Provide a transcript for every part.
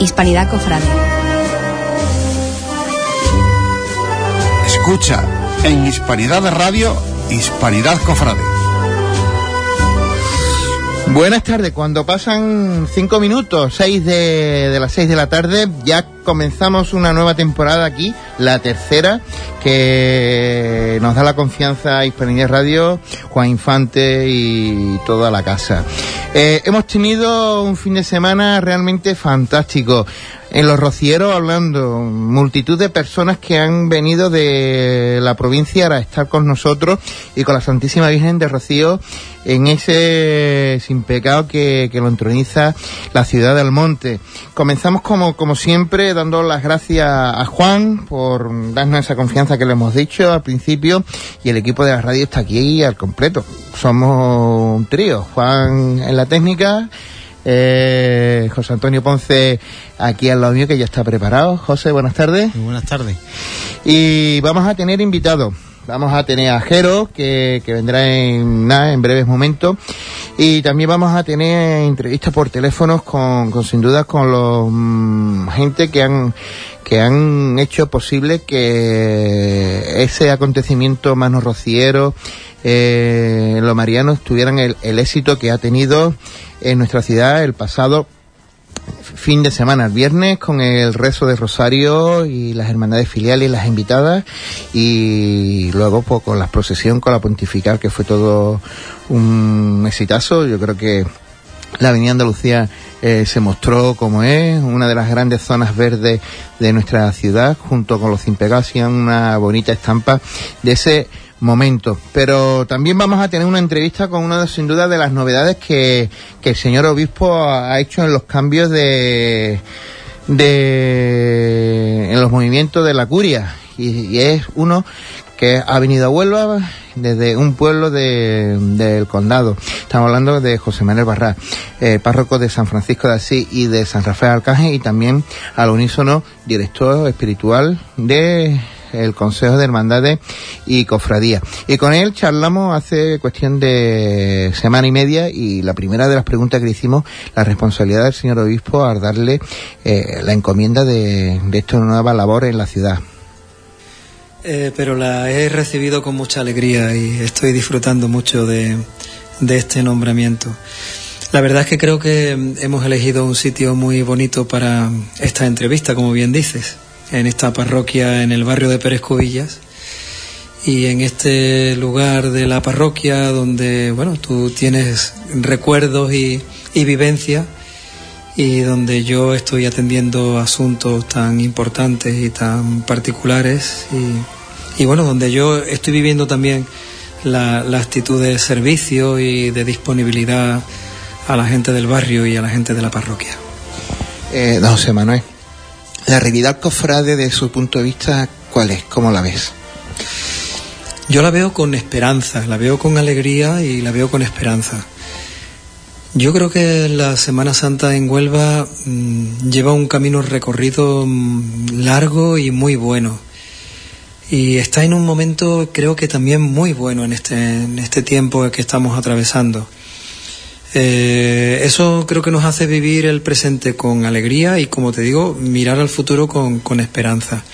Hispanidad Cofrade. Escucha en Hispanidad de Radio, Hispanidad Cofrade. Buenas tardes, cuando pasan cinco minutos, seis de, de las seis de la tarde, ya comenzamos una nueva temporada aquí, la tercera, que nos da la confianza a Hispanidad Radio, Juan Infante y toda la casa. Eh, hemos tenido un fin de semana realmente fantástico. En los rocieros hablando, multitud de personas que han venido de la provincia a estar con nosotros y con la Santísima Virgen de Rocío en ese sin pecado que, que lo entroniza la ciudad del monte. Comenzamos como, como siempre dando las gracias a Juan por darnos esa confianza que le hemos dicho al principio y el equipo de la radio está aquí al completo. Somos un trío, Juan en la técnica, eh, José Antonio Ponce aquí al lado mío que ya está preparado. José, buenas tardes. Muy buenas tardes. Y vamos a tener invitados. Vamos a tener a Jero, que, que vendrá en nada, en breves momentos. Y también vamos a tener entrevistas por teléfonos con, con sin duda con los mm, gente que han que han hecho posible que ese acontecimiento mano rociero eh, los marianos tuvieran el, el éxito que ha tenido en nuestra ciudad el pasado fin de semana, el viernes, con el rezo de Rosario y las hermandades filiales, las invitadas, y luego pues, con la procesión, con la pontifical, que fue todo un exitazo. Yo creo que la Avenida Andalucía eh, se mostró como es, una de las grandes zonas verdes de nuestra ciudad, junto con los Cimpegas, una bonita estampa de ese momento. Pero también vamos a tener una entrevista con una de, sin duda, de las novedades que, que el señor obispo ha hecho en los cambios de, de, en los movimientos de la curia. Y, y es uno que ha venido a Huelva desde un pueblo de, del condado. Estamos hablando de José Manuel Barra, eh, párroco de San Francisco de Asís y de San Rafael Arcángel y también al unísono director espiritual de el Consejo de Hermandades y Cofradía. Y con él charlamos hace cuestión de semana y media y la primera de las preguntas que le hicimos, la responsabilidad del señor obispo al darle eh, la encomienda de, de esta nueva labor en la ciudad. Eh, pero la he recibido con mucha alegría y estoy disfrutando mucho de, de este nombramiento. La verdad es que creo que hemos elegido un sitio muy bonito para esta entrevista, como bien dices, en esta parroquia en el barrio de Pérez Cubillas y en este lugar de la parroquia donde, bueno, tú tienes recuerdos y, y vivencia y donde yo estoy atendiendo asuntos tan importantes y tan particulares y, y bueno, donde yo estoy viviendo también la, la, actitud de servicio y de disponibilidad a la gente del barrio y a la gente de la parroquia. Eh, don José Manuel, la realidad cofrade de su punto de vista, ¿cuál es? ¿Cómo la ves? Yo la veo con esperanza, la veo con alegría y la veo con esperanza. Yo creo que la Semana Santa en Huelva mmm, lleva un camino recorrido mmm, largo y muy bueno. Y está en un momento, creo que también muy bueno en este, en este tiempo que estamos atravesando. Eh, eso creo que nos hace vivir el presente con alegría y, como te digo, mirar al futuro con, con esperanza.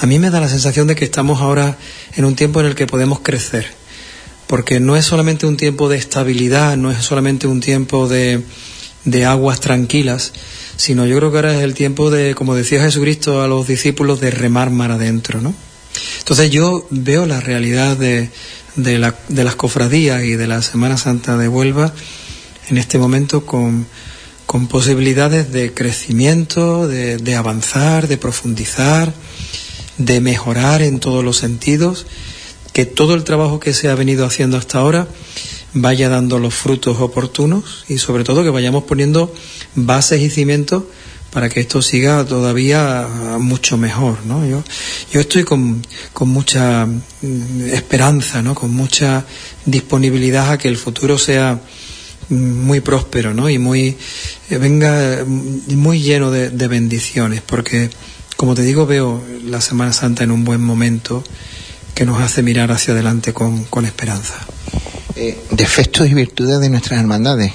A mí me da la sensación de que estamos ahora en un tiempo en el que podemos crecer porque no es solamente un tiempo de estabilidad, no es solamente un tiempo de, de, aguas tranquilas, sino yo creo que ahora es el tiempo de, como decía Jesucristo a los discípulos, de remar mar adentro, ¿no? Entonces yo veo la realidad de, de, la, de las cofradías y de la Semana Santa de Huelva en este momento con, con posibilidades de crecimiento, de, de avanzar, de profundizar, de mejorar en todos los sentidos, que todo el trabajo que se ha venido haciendo hasta ahora vaya dando los frutos oportunos y sobre todo que vayamos poniendo bases y cimientos para que esto siga todavía mucho mejor, ¿no? Yo, yo estoy con, con mucha mm, esperanza, ¿no? Con mucha disponibilidad a que el futuro sea muy próspero, ¿no? Y muy, eh, venga mm, muy lleno de, de bendiciones, porque, como te digo, veo la Semana Santa en un buen momento que nos hace mirar hacia adelante con, con esperanza. Eh, defectos y virtudes de nuestras hermandades.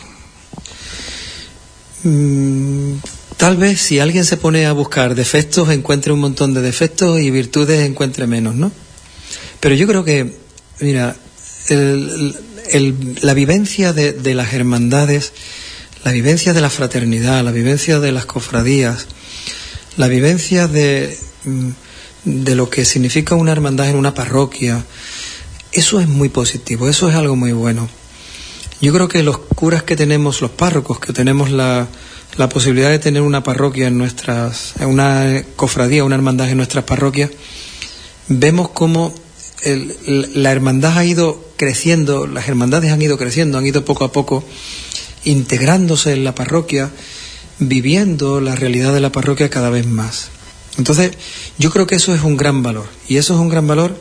Mm, tal vez si alguien se pone a buscar defectos encuentre un montón de defectos y virtudes encuentre menos, ¿no? Pero yo creo que, mira, el, el, la vivencia de, de, las hermandades, la vivencia de la fraternidad, la vivencia de las cofradías, la vivencia de, mm, de lo que significa una hermandad en una parroquia, eso es muy positivo, eso es algo muy bueno. Yo creo que los curas que tenemos, los párrocos, que tenemos la, la posibilidad de tener una parroquia en nuestras, una cofradía, una hermandad en nuestras parroquias, vemos cómo el, la hermandad ha ido creciendo, las hermandades han ido creciendo, han ido poco a poco integrándose en la parroquia, viviendo la realidad de la parroquia cada vez más. Entonces, yo creo que eso es un gran valor, y eso es un gran valor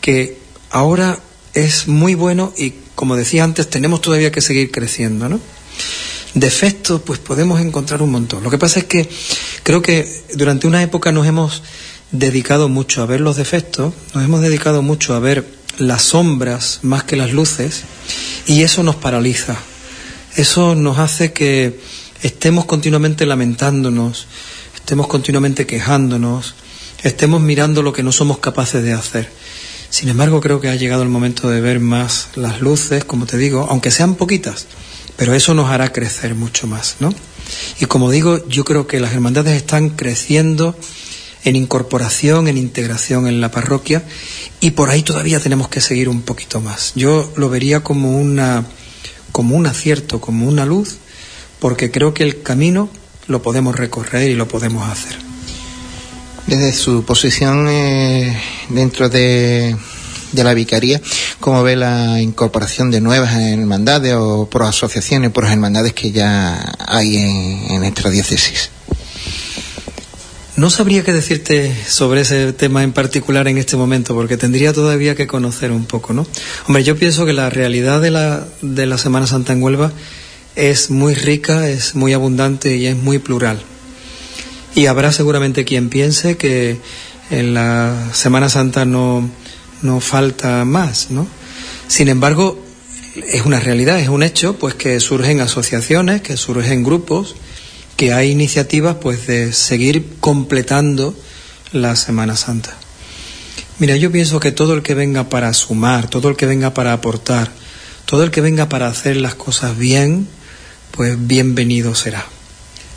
que ahora es muy bueno y, como decía antes, tenemos todavía que seguir creciendo, ¿no? Defectos, pues podemos encontrar un montón. Lo que pasa es que creo que durante una época nos hemos dedicado mucho a ver los defectos, nos hemos dedicado mucho a ver las sombras más que las luces, y eso nos paraliza. Eso nos hace que estemos continuamente lamentándonos, estemos continuamente quejándonos, estemos mirando lo que no somos capaces de hacer. Sin embargo, creo que ha llegado el momento de ver más las luces, como te digo, aunque sean poquitas, pero eso nos hará crecer mucho más, ¿no? Y como digo, yo creo que las hermandades están creciendo en incorporación, en integración en la parroquia, y por ahí todavía tenemos que seguir un poquito más. Yo lo vería como una como un acierto, como una luz, porque creo que el camino lo podemos recorrer y lo podemos hacer desde su posición eh, dentro de, de, la vicaría, ¿cómo ve la incorporación de nuevas hermandades o por asociaciones, por hermandades que ya hay en, en nuestra diócesis? No sabría qué decirte sobre ese tema en particular en este momento, porque tendría todavía que conocer un poco, ¿no? Hombre, yo pienso que la realidad de la, de la Semana Santa en Huelva es muy rica, es muy abundante y es muy plural. Y habrá seguramente quien piense que en la Semana Santa no, no falta más, ¿no? Sin embargo, es una realidad, es un hecho, pues que surgen asociaciones, que surgen grupos, que hay iniciativas, pues de seguir completando la Semana Santa. Mira, yo pienso que todo el que venga para sumar, todo el que venga para aportar, todo el que venga para hacer las cosas bien, pues bienvenido será.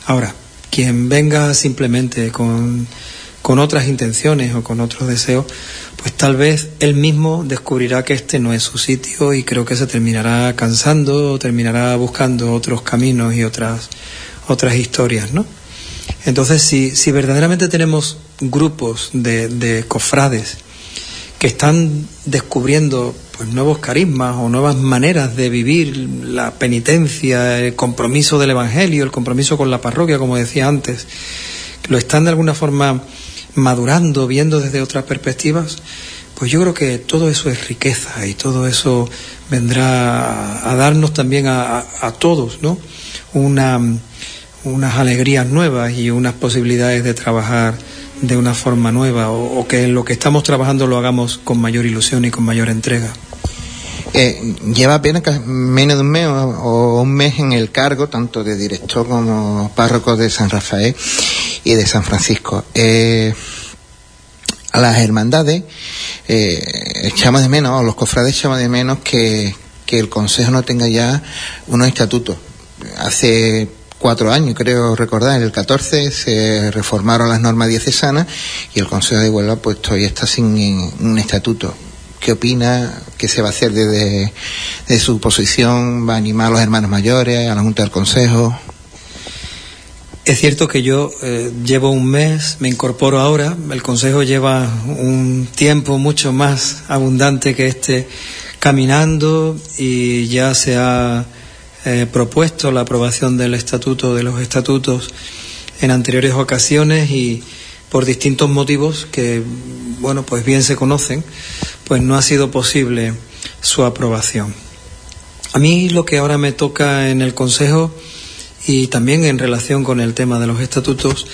Ahora, quien venga simplemente con, con otras intenciones o con otros deseos, pues tal vez él mismo descubrirá que este no es su sitio y creo que se terminará cansando o terminará buscando otros caminos y otras, otras historias, ¿no? Entonces, si, si verdaderamente tenemos grupos de, de cofrades que están descubriendo pues nuevos carismas o nuevas maneras de vivir la penitencia, el compromiso del Evangelio, el compromiso con la parroquia, como decía antes, lo están de alguna forma madurando, viendo desde otras perspectivas, pues yo creo que todo eso es riqueza y todo eso vendrá a darnos también a, a, todos, ¿no? Una, unas alegrías nuevas y unas posibilidades de trabajar de una forma nueva o, que en lo que estamos trabajando lo hagamos con mayor ilusión y con mayor entrega. Eh, lleva apenas menos de un mes o, o, un mes en el cargo, tanto de director como párroco de San Rafael y de San Francisco. Eh, a las hermandades eh, echamos de menos, o los cofrades echamos de menos que, que el Consejo no tenga ya unos estatutos. Hace cuatro años, creo recordar, en el 14 se reformaron las normas diocesanas y el Consejo de Huelva pues todavía está sin un estatuto. ¿Qué opina? ¿Qué se va a hacer desde, su posición? ¿Va a animar a los hermanos mayores, a la Junta del Consejo? Es cierto que yo eh, llevo un mes, me incorporo ahora, el Consejo lleva un tiempo mucho más abundante que este caminando y ya se ha eh, propuesto la aprobación del estatuto, de los estatutos en anteriores ocasiones y por distintos motivos que, bueno, pues bien se conocen, pues no ha sido posible su aprobación. A mí lo que ahora me toca en el Consejo y también en relación con el tema de los estatutos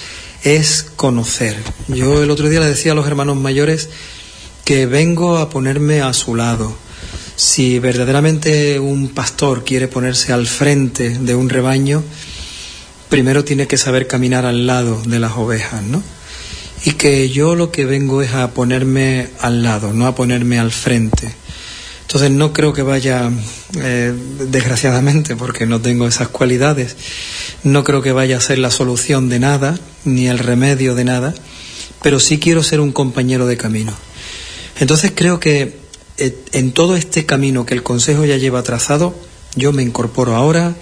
es conocer. Yo el otro día le decía a los hermanos mayores que vengo a ponerme a su lado. Si verdaderamente un pastor quiere ponerse al frente de un rebaño, primero tiene que saber caminar al lado de las ovejas, ¿no? Y que yo lo que vengo es a ponerme al lado, no a ponerme al frente. Entonces no creo que vaya, eh, desgraciadamente, porque no tengo esas cualidades, no creo que vaya a ser la solución de nada, ni el remedio de nada, pero sí quiero ser un compañero de camino. Entonces creo que en todo este camino que el Consejo ya lleva trazado, yo me incorporo ahora,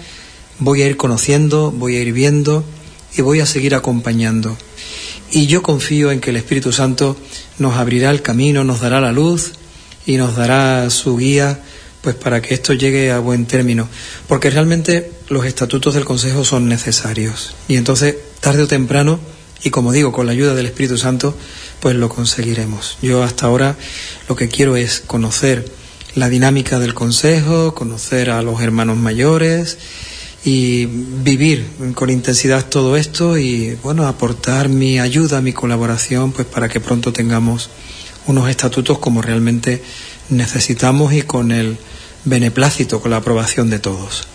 voy a ir conociendo, voy a ir viendo y voy a seguir acompañando. Y yo confío en que el Espíritu Santo nos abrirá el camino, nos dará la luz y nos dará su guía pues para que esto llegue a buen término, porque realmente los estatutos del Consejo son necesarios y entonces tarde o temprano y como digo con la ayuda del Espíritu Santo pues lo conseguiremos. Yo hasta ahora lo que quiero es conocer la dinámica del Consejo, conocer a los hermanos mayores y vivir con intensidad todo esto y bueno aportar mi ayuda, mi colaboración pues para que pronto tengamos unos estatutos como realmente necesitamos y con el beneplácito, con la aprobación de todos.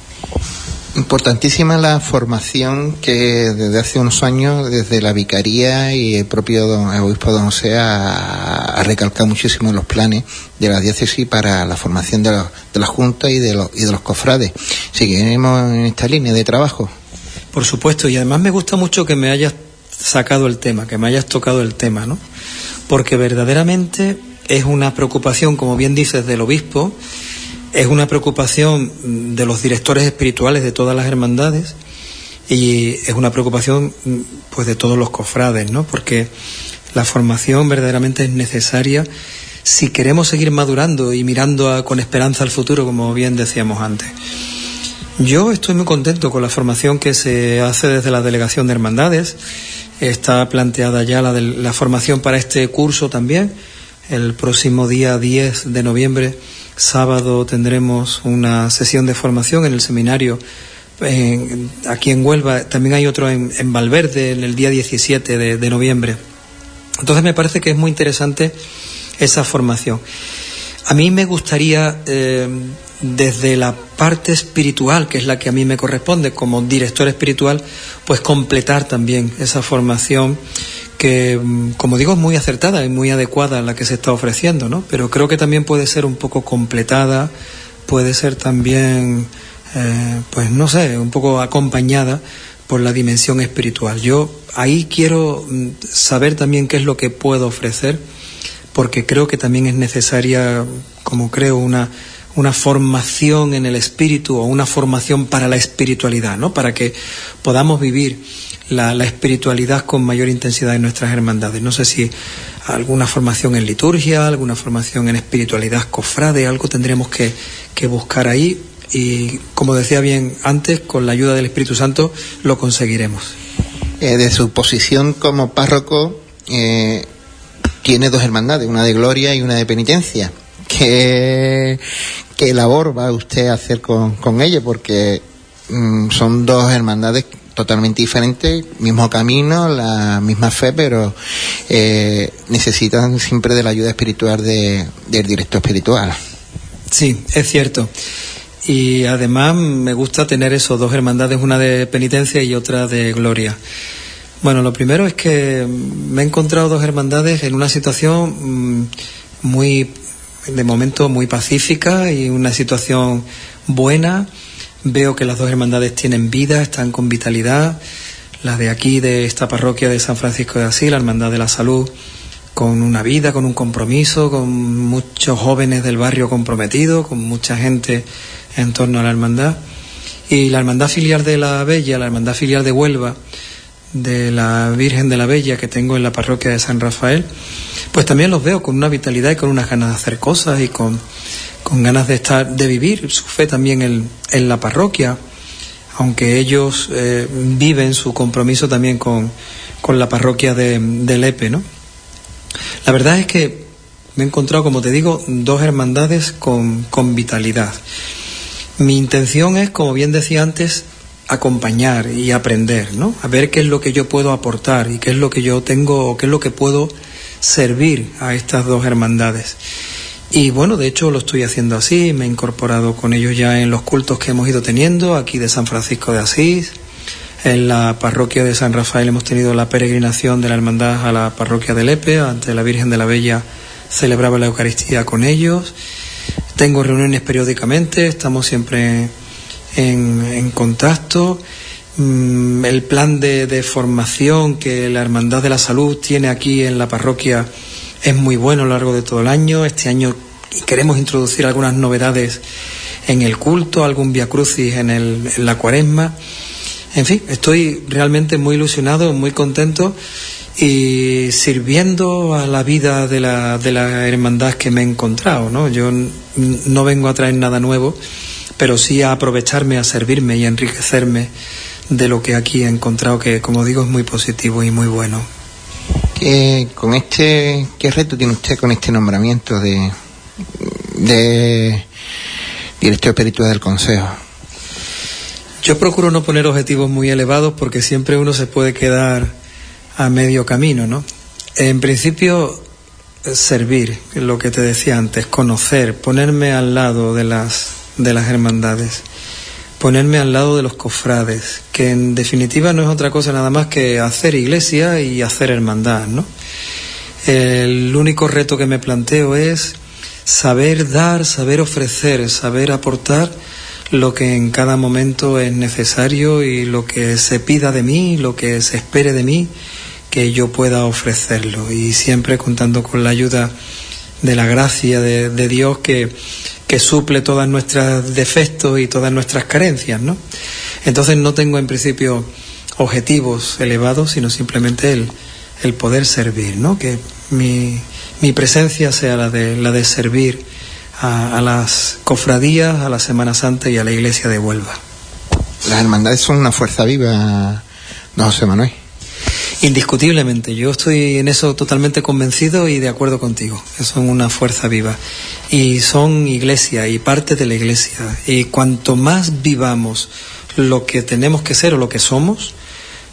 Importantísima la formación que desde hace unos años, desde la vicaría y el propio don, obispo don José ha, recalcado muchísimo los planes de la diócesis para la formación de, de la Junta y de, los, y de los cofrades. Seguiremos en esta línea de trabajo. Por supuesto, y además me gusta mucho que me hayas sacado el tema, que me hayas tocado el tema, ¿no? Porque verdaderamente es una preocupación, como bien dices, del obispo, es una preocupación de los directores espirituales de todas las hermandades y es una preocupación pues de todos los cofrades, ¿no? Porque la formación verdaderamente es necesaria si queremos seguir madurando y mirando con esperanza al futuro, como bien decíamos antes. Yo estoy muy contento con la formación que se hace desde la Delegación de Hermandades. Está planteada ya la, la formación para este curso también el próximo día 10 de noviembre, sábado, tendremos una sesión de formación en el seminario aquí en Huelva. También hay otro en, Valverde en el día 17 de, noviembre. Entonces me parece que es muy interesante esa formación. A mí me gustaría, eh, desde la parte espiritual, que es la que a mí me corresponde como director espiritual, pues completar también esa formación que, mm, como digo, es muy acertada y muy adecuada la que se está ofreciendo, ¿no? Pero creo que también puede ser un poco completada, puede ser también, eh, pues no sé, un poco acompañada por la dimensión espiritual. Yo ahí quiero mm, saber también qué es lo que puedo ofrecer, porque creo que también es necesaria, como creo, una, una formación en el espíritu o una formación para la espiritualidad, ¿no? Para que podamos vivir la, espiritualidad con mayor intensidad en nuestras hermandades. No sé si alguna formación en liturgia, alguna formación en espiritualidad cofrade, algo tendremos que, buscar ahí y, como decía bien antes, con la ayuda del Espíritu Santo lo conseguiremos. Eh, de su posición como párroco, eh, tiene dos hermandades, una de gloria y una de penitencia. ¿Qué, qué labor va usted a hacer con, con ella? Porque mm, son dos hermandades totalmente diferentes, mismo camino, la misma fe, pero eh, necesitan siempre de la ayuda espiritual de, del directo espiritual. Sí, es cierto. Y además me gusta tener esos dos hermandades, una de penitencia y otra de gloria. Bueno, lo primero es que me he encontrado dos hermandades en una situación mm, muy, de momento, muy pacífica y una situación buena Veo que las dos hermandades tienen vida, están con vitalidad. La de aquí, de esta parroquia de San Francisco de Asís, la Hermandad de la Salud, con una vida, con un compromiso, con muchos jóvenes del barrio comprometidos, con mucha gente en torno a la hermandad. Y la hermandad filial de la Bella, la hermandad filial de Huelva, de la Virgen de la Bella que tengo en la parroquia de San Rafael, pues también los veo con una vitalidad y con unas ganas de hacer cosas y con, con ganas de estar, de vivir su fe también en, en la parroquia, aunque ellos eh, viven su compromiso también con, con la parroquia de, de Lepe, ¿no? La verdad es que me he encontrado, como te digo, dos hermandades con, con vitalidad. Mi intención es, como bien decía antes, acompañar y aprender, ¿no? A ver qué es lo que yo puedo aportar y qué es lo que yo tengo o qué es lo que puedo servir a estas dos hermandades. Y bueno, de hecho lo estoy haciendo así, me he incorporado con ellos ya en los cultos que hemos ido teniendo aquí de San Francisco de Asís. En la parroquia de San Rafael hemos tenido la peregrinación de la hermandad a la parroquia de Lepe, ante la Virgen de la Bella celebraba la Eucaristía con ellos. Tengo reuniones periódicamente, estamos siempre en, en contacto. Mm, el plan de, de, formación que la Hermandad de la Salud tiene aquí en la parroquia es muy bueno a lo largo de todo el año. Este año queremos introducir algunas novedades en el culto, algún Via Crucis en, el, en la cuaresma. En fin, estoy realmente muy ilusionado, muy contento y sirviendo a la vida de la, de la hermandad que me he encontrado. ¿no? Yo no vengo a traer nada nuevo, pero sí a aprovecharme, a servirme y a enriquecerme de lo que aquí he encontrado, que como digo es muy positivo y muy bueno. ¿Qué, con este, ¿Qué reto tiene usted con este nombramiento de, de director espiritual del Consejo? Yo procuro no poner objetivos muy elevados porque siempre uno se puede quedar a medio camino, ¿no? En principio, servir, lo que te decía antes, conocer, ponerme al lado de las, de las hermandades, ponerme al lado de los cofrades, que en definitiva no es otra cosa nada más que hacer iglesia y hacer hermandad, ¿no? El único reto que me planteo es saber dar, saber ofrecer, saber aportar lo que en cada momento es necesario y lo que se pida de mí, lo que se espere de mí, que yo pueda ofrecerlo y siempre contando con la ayuda de la gracia de, de Dios que, que suple todos nuestros defectos y todas nuestras carencias, ¿no? Entonces no tengo en principio objetivos elevados, sino simplemente el, el poder servir, ¿no? Que mi, mi presencia sea la de, la de servir a, a, las cofradías, a la Semana Santa y a la iglesia de Huelva. Las hermandades son una fuerza viva, don José Manuel. Indiscutiblemente, yo estoy en eso totalmente convencido y de acuerdo contigo. Son una fuerza viva. Y son iglesia y parte de la iglesia. Y cuanto más vivamos lo que tenemos que ser o lo que somos,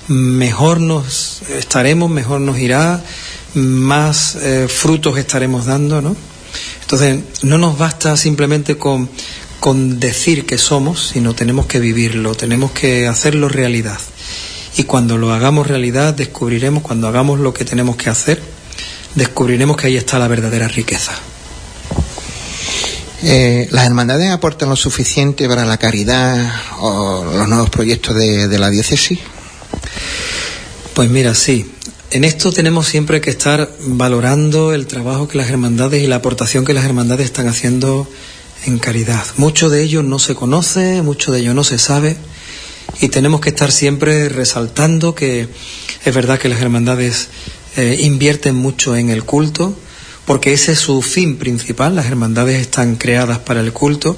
mejor nos estaremos, mejor nos irá, más eh, frutos estaremos dando, ¿no? Entonces, no nos basta simplemente con, con decir que somos, sino tenemos que vivirlo, tenemos que hacerlo realidad. Y cuando lo hagamos realidad, descubriremos, cuando hagamos lo que tenemos que hacer, descubriremos que ahí está la verdadera riqueza. Eh, ¿Las hermandades aportan lo suficiente para la caridad o los nuevos proyectos de, de la diócesis? Pues mira, sí. En esto tenemos siempre que estar valorando el trabajo que las hermandades y la aportación que las hermandades están haciendo en caridad. Mucho de ello no se conoce, mucho de ello no se sabe y tenemos que estar siempre resaltando que es verdad que las hermandades eh, invierten mucho en el culto, porque ese es su fin principal, las hermandades están creadas para el culto,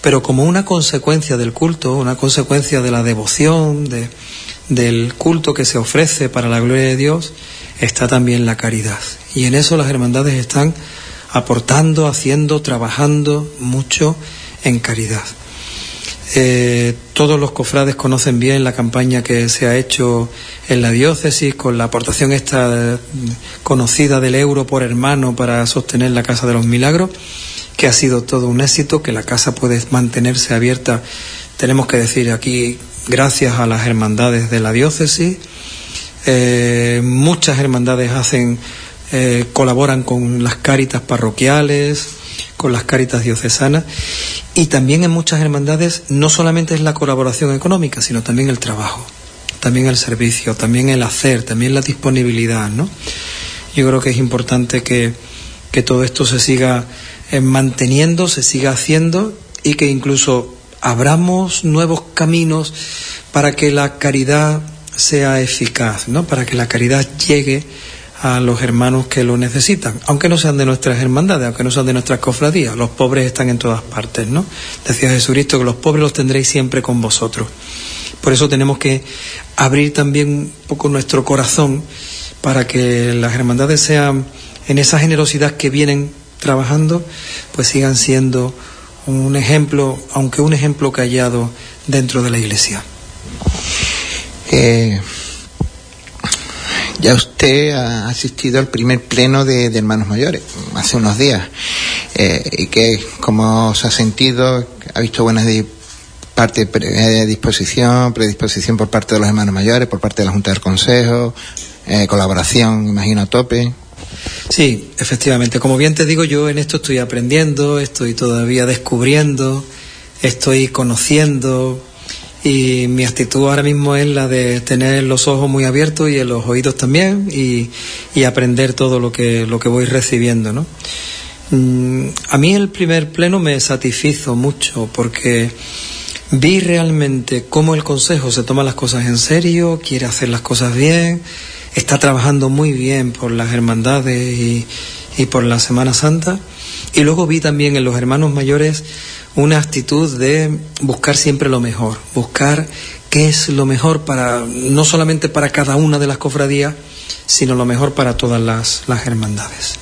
pero como una consecuencia del culto, una consecuencia de la devoción, de, del culto que se ofrece para la gloria de Dios, está también la caridad. Y en eso las hermandades están aportando, haciendo, trabajando mucho en caridad. Eh, todos los cofrades conocen bien la campaña que se ha hecho en la diócesis con la aportación esta conocida del euro por hermano para sostener la Casa de los Milagros, que ha sido todo un éxito, que la casa puede mantenerse abierta, tenemos que decir aquí, gracias a las hermandades de la diócesis. Eh, muchas hermandades hacen, eh, colaboran con las cáritas parroquiales, con las cáritas diocesanas y también en muchas hermandades no solamente es la colaboración económica, sino también el trabajo, también el servicio, también el hacer, también la disponibilidad, ¿no? Yo creo que es importante que, que todo esto se siga eh, manteniendo, se siga haciendo y que incluso abramos nuevos caminos para que la caridad sea eficaz, ¿no? Para que la caridad llegue a los hermanos que lo necesitan, aunque no sean de nuestras hermandades, aunque no sean de nuestras cofradías. Los pobres están en todas partes, ¿no? Decía Jesucristo que los pobres los tendréis siempre con vosotros. Por eso tenemos que abrir también un poco nuestro corazón para que las hermandades sean, en esa generosidad que vienen trabajando, pues sigan siendo un ejemplo, aunque un ejemplo callado dentro de la Iglesia. Eh, ya usted ha asistido al primer pleno de, hermanos mayores hace unos días. Eh, ¿Y que cómo se ha sentido? ¿Ha visto buenas parte de disposición, predisposición por parte de los hermanos mayores, por parte de la Junta del Consejo, eh, colaboración, imagino, a tope? Sí, efectivamente. Como bien te digo, yo en esto estoy aprendiendo, estoy todavía descubriendo, estoy conociendo, y mi actitud ahora mismo es la de tener los ojos muy abiertos y los oídos también y, aprender todo lo que, lo que voy recibiendo, ¿no? Mm, a mí el primer pleno me satisfizo mucho porque vi realmente cómo el Consejo se toma las cosas en serio, quiere hacer las cosas bien, está trabajando muy bien por las hermandades y, por la Semana Santa. Y luego vi también en los hermanos mayores una actitud de buscar siempre lo mejor, buscar qué es lo mejor para, no solamente para cada una de las cofradías, sino lo mejor para todas las, las hermandades.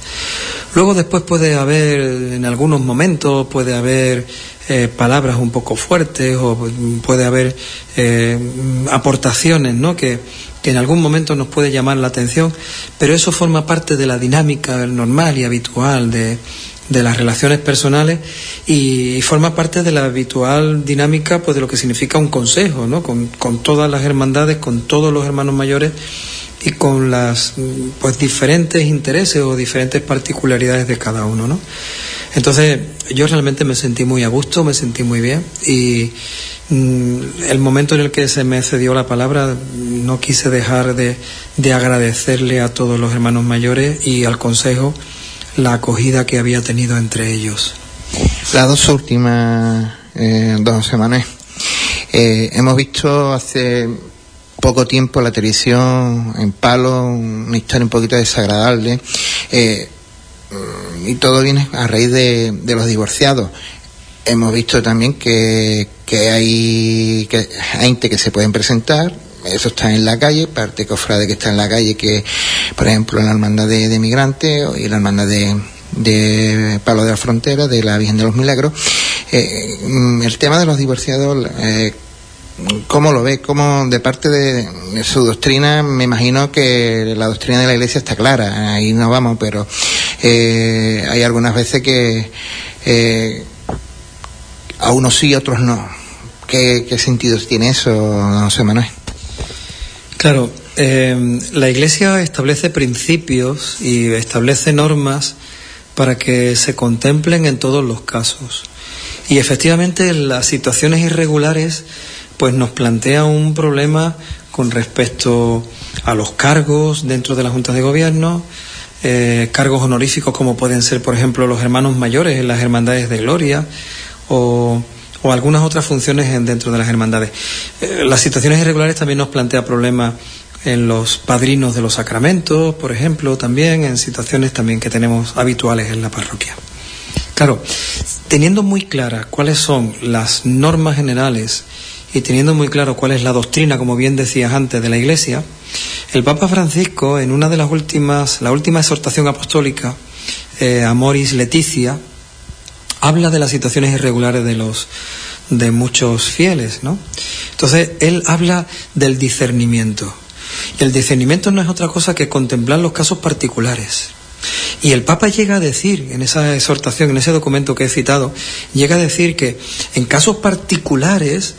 Luego después puede haber, en algunos momentos, puede haber eh, palabras un poco fuertes o puede haber eh, aportaciones, ¿no? Que, que en algún momento nos puede llamar la atención, pero eso forma parte de la dinámica normal y habitual de, de las relaciones personales y forma parte de la habitual dinámica pues de lo que significa un consejo, ¿no? Con, con todas las hermandades, con todos los hermanos mayores y con las pues diferentes intereses o diferentes particularidades de cada uno, ¿no? Entonces yo realmente me sentí muy a gusto, me sentí muy bien y el momento en el que se me cedió la palabra no quise dejar de, de agradecerle a todos los hermanos mayores y al consejo la acogida que había tenido entre ellos. Las dos últimas eh, dos semanas eh, hemos visto hace poco tiempo la televisión en palo, una historia un poquito desagradable, eh, y todo viene a raíz de, de, los divorciados. Hemos visto también que, que hay gente que se pueden presentar, eso está en la calle, parte cofrade que está en la calle, que por ejemplo la hermandad de, migrantes y la hermandad de, de Palo de la Frontera, de la Virgen de los Milagros. Eh, mm, el tema de los divorciados, eh, ¿cómo lo ve? ¿Cómo, de parte de su doctrina, me imagino que la doctrina de la Iglesia está clara, ahí no vamos, pero eh, hay algunas veces que eh, a unos sí, a otros no. ¿Qué, qué sentido tiene eso, José Manuel? Claro, eh, la Iglesia establece principios y establece normas para que se contemplen en todos los casos. Y efectivamente las situaciones irregulares pues nos plantea un problema con respecto a los cargos dentro de la Junta de Gobierno, eh, cargos honoríficos como pueden ser, por ejemplo, los hermanos mayores en las hermandades de gloria o o algunas otras funciones dentro de las hermandades. Eh, las situaciones irregulares también nos plantea problemas en los padrinos de los sacramentos, por ejemplo, también en situaciones también que tenemos habituales en la parroquia. Claro, teniendo muy claras cuáles son las normas generales y teniendo muy claro cuál es la doctrina, como bien decías antes, de la Iglesia, el Papa Francisco, en una de las últimas, la última exhortación apostólica, eh, Amoris Leticia, habla de las situaciones irregulares de los de muchos fieles, ¿no? Entonces, él habla del discernimiento. Y el discernimiento no es otra cosa que contemplar los casos particulares. Y el Papa llega a decir, en esa exhortación, en ese documento que he citado, llega a decir que en casos particulares,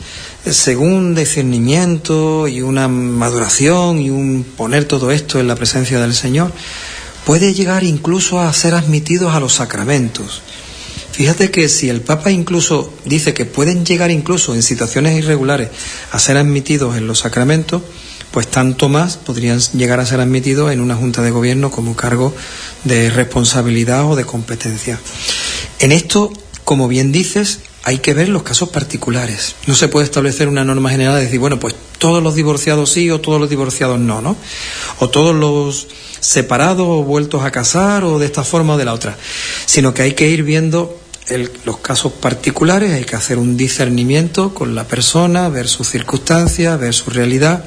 según discernimiento y una maduración y un poner todo esto en la presencia del Señor, puede llegar incluso a ser admitidos a los sacramentos Fíjate que si el Papa incluso dice que pueden llegar incluso en situaciones irregulares a ser admitidos en los sacramentos, pues tanto más podrían llegar a ser admitidos en una junta de gobierno como cargo de responsabilidad o de competencia. En esto, como bien dices, hay que ver los casos particulares. No se puede establecer una norma general de decir, bueno, pues todos los divorciados sí o todos los divorciados no, ¿no? O todos los separados o vueltos a casar o de esta forma o de la otra. Sino que hay que ir viendo los casos particulares, hay que hacer un discernimiento con la persona, ver sus circunstancias, ver su realidad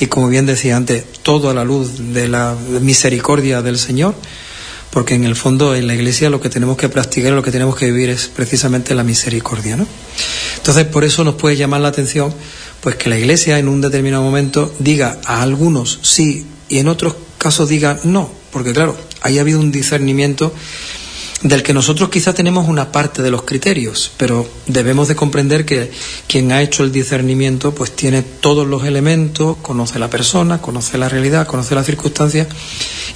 y como bien decía antes, todo a la luz de la misericordia del Señor, porque en el fondo en la Iglesia lo que tenemos que practicar, lo que tenemos que vivir es precisamente la misericordia, ¿no? Entonces, por eso nos puede llamar la atención pues que la Iglesia en un determinado momento diga a algunos sí y en otros casos diga no, porque claro, ahí ha habido un discernimiento del que nosotros quizá tenemos una parte de los criterios, pero debemos de comprender que quien ha hecho el discernimiento pues tiene todos los elementos, conoce la persona, conoce la realidad, conoce las circunstancias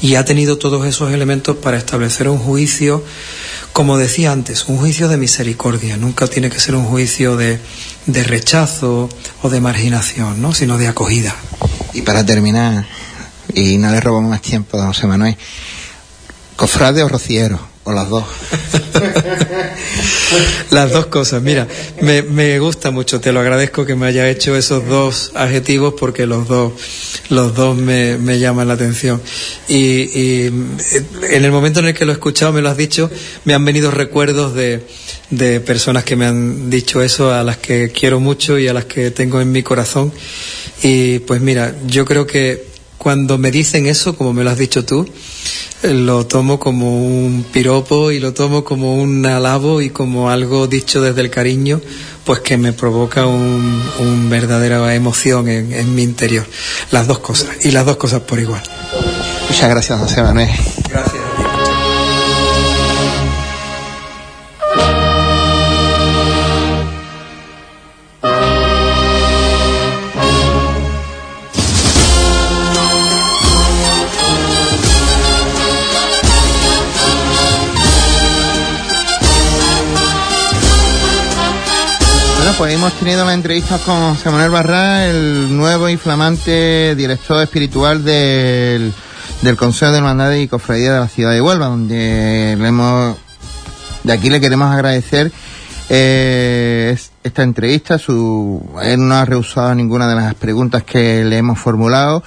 y ha tenido todos esos elementos para establecer un juicio, como decía antes, un juicio de misericordia, nunca tiene que ser un juicio de, de rechazo o de marginación, ¿no? sino de acogida. Y para terminar, y no le robo más tiempo a José Manuel, cofrade o rociero o las dos. las dos cosas. Mira, me, me, gusta mucho, te lo agradezco que me haya hecho esos dos adjetivos porque los dos, los dos me, me llaman la atención. Y, y, en el momento en el que lo he escuchado, me lo has dicho, me han venido recuerdos de, de personas que me han dicho eso, a las que quiero mucho y a las que tengo en mi corazón. Y pues mira, yo creo que cuando me dicen eso, como me lo has dicho tú, lo tomo como un piropo y lo tomo como un alabo y como algo dicho desde el cariño, pues que me provoca un, un verdadera emoción en, en, mi interior. Las dos cosas, y las dos cosas por igual. Muchas gracias, José Manuel. Gracias. Pues hemos tenido la entrevista con Samuel Barra, el nuevo y flamante director espiritual del, del Consejo de Hermandad y Cofradía de la ciudad de Huelva, donde le hemos, de aquí le queremos agradecer eh, esta entrevista. Su, él no ha rehusado ninguna de las preguntas que le hemos formulado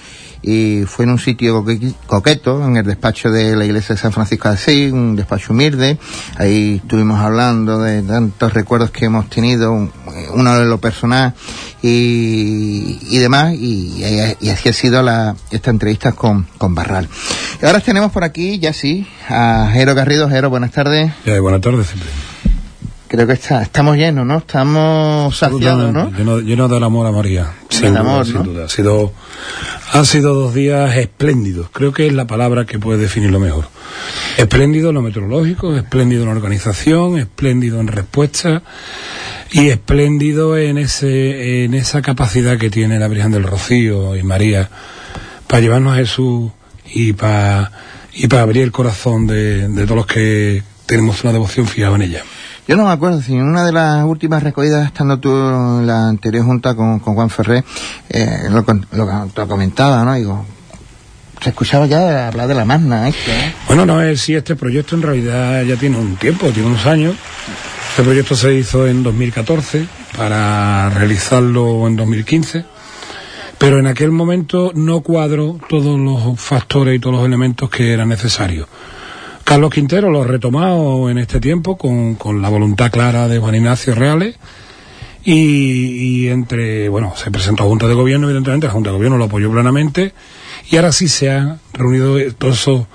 y fue en un sitio coqueto, en el despacho de la iglesia de San Francisco de Asís, un despacho humilde. Ahí estuvimos hablando de tantos recuerdos que hemos tenido, uno de lo personal y, y demás, y, así ha sido la, esta entrevista con, con Barral. Y ahora tenemos por aquí, ya sí, a Jero Garrido. Jero, buenas tardes. Buenas tardes, siempre creo que está, estamos llenos, ¿no? Estamos saciados, ¿no? Lleno, lleno del amor a María. Sin, duda, amor, sin duda. Ha sido, han sido dos días espléndidos. Creo que es la palabra que puede definirlo mejor. Espléndido en lo meteorológico, espléndido en la organización, espléndido en respuesta y espléndido en ese, en esa capacidad que tiene la Virgen del Rocío y María para llevarnos a Jesús y para, y para abrir el corazón de, de todos los que tenemos una devoción fijada en ella. Yo no me acuerdo si en una de las últimas recogidas, estando tú en la anterior junta con, con Juan Ferré, eh, lo, lo, lo, comentaba, ¿no? Digo, se escuchaba ya hablar de la magna, ¿eh? Bueno, no es si este proyecto en realidad ya tiene un tiempo, tiene unos años. Este proyecto se hizo en 2014 para realizarlo en 2015 pero en aquel momento no cuadro todos los factores y todos los elementos que eran necesarios. Carlos Quintero lo ha retomado en este tiempo con, con la voluntad clara de Juan Ignacio Reales. Y, y, entre, bueno, se presentó a Junta de Gobierno, evidentemente, la Junta de Gobierno lo apoyó plenamente, y ahora sí se han reunido todos esos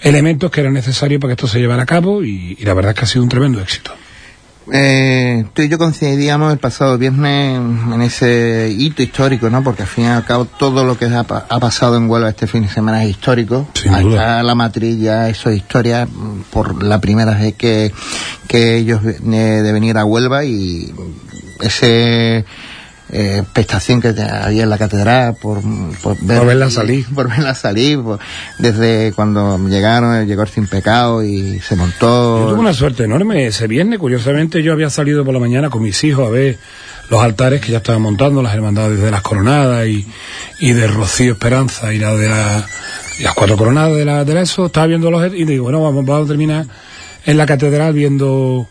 elementos que eran necesarios para que esto se llevara a cabo, y, y la verdad es que ha sido un tremendo éxito. Eh, tú y yo coincidíamos el pasado viernes en ese hito histórico, ¿no? Porque al fin y al cabo todo lo que ha, ha pasado en Huelva este fin de semana es histórico. Hasta la matrilla, eso es historia por la primera vez que, que ellos eh, de venir a Huelva y ese eh, expectación que había en la catedral por, por, verla salir. Por verla salir, desde cuando llegaron, llegó el sin pecado y se montó. Yo tuve una suerte enorme. Ese viernes, curiosamente, yo había salido por la mañana con mis hijos a ver los altares que ya estaban montando, las hermandades de las coronadas y, y de Rocío Esperanza y la de las cuatro coronadas de la de eso, estaba viendo los y digo, bueno, vamos, vamos a terminar en la catedral viendo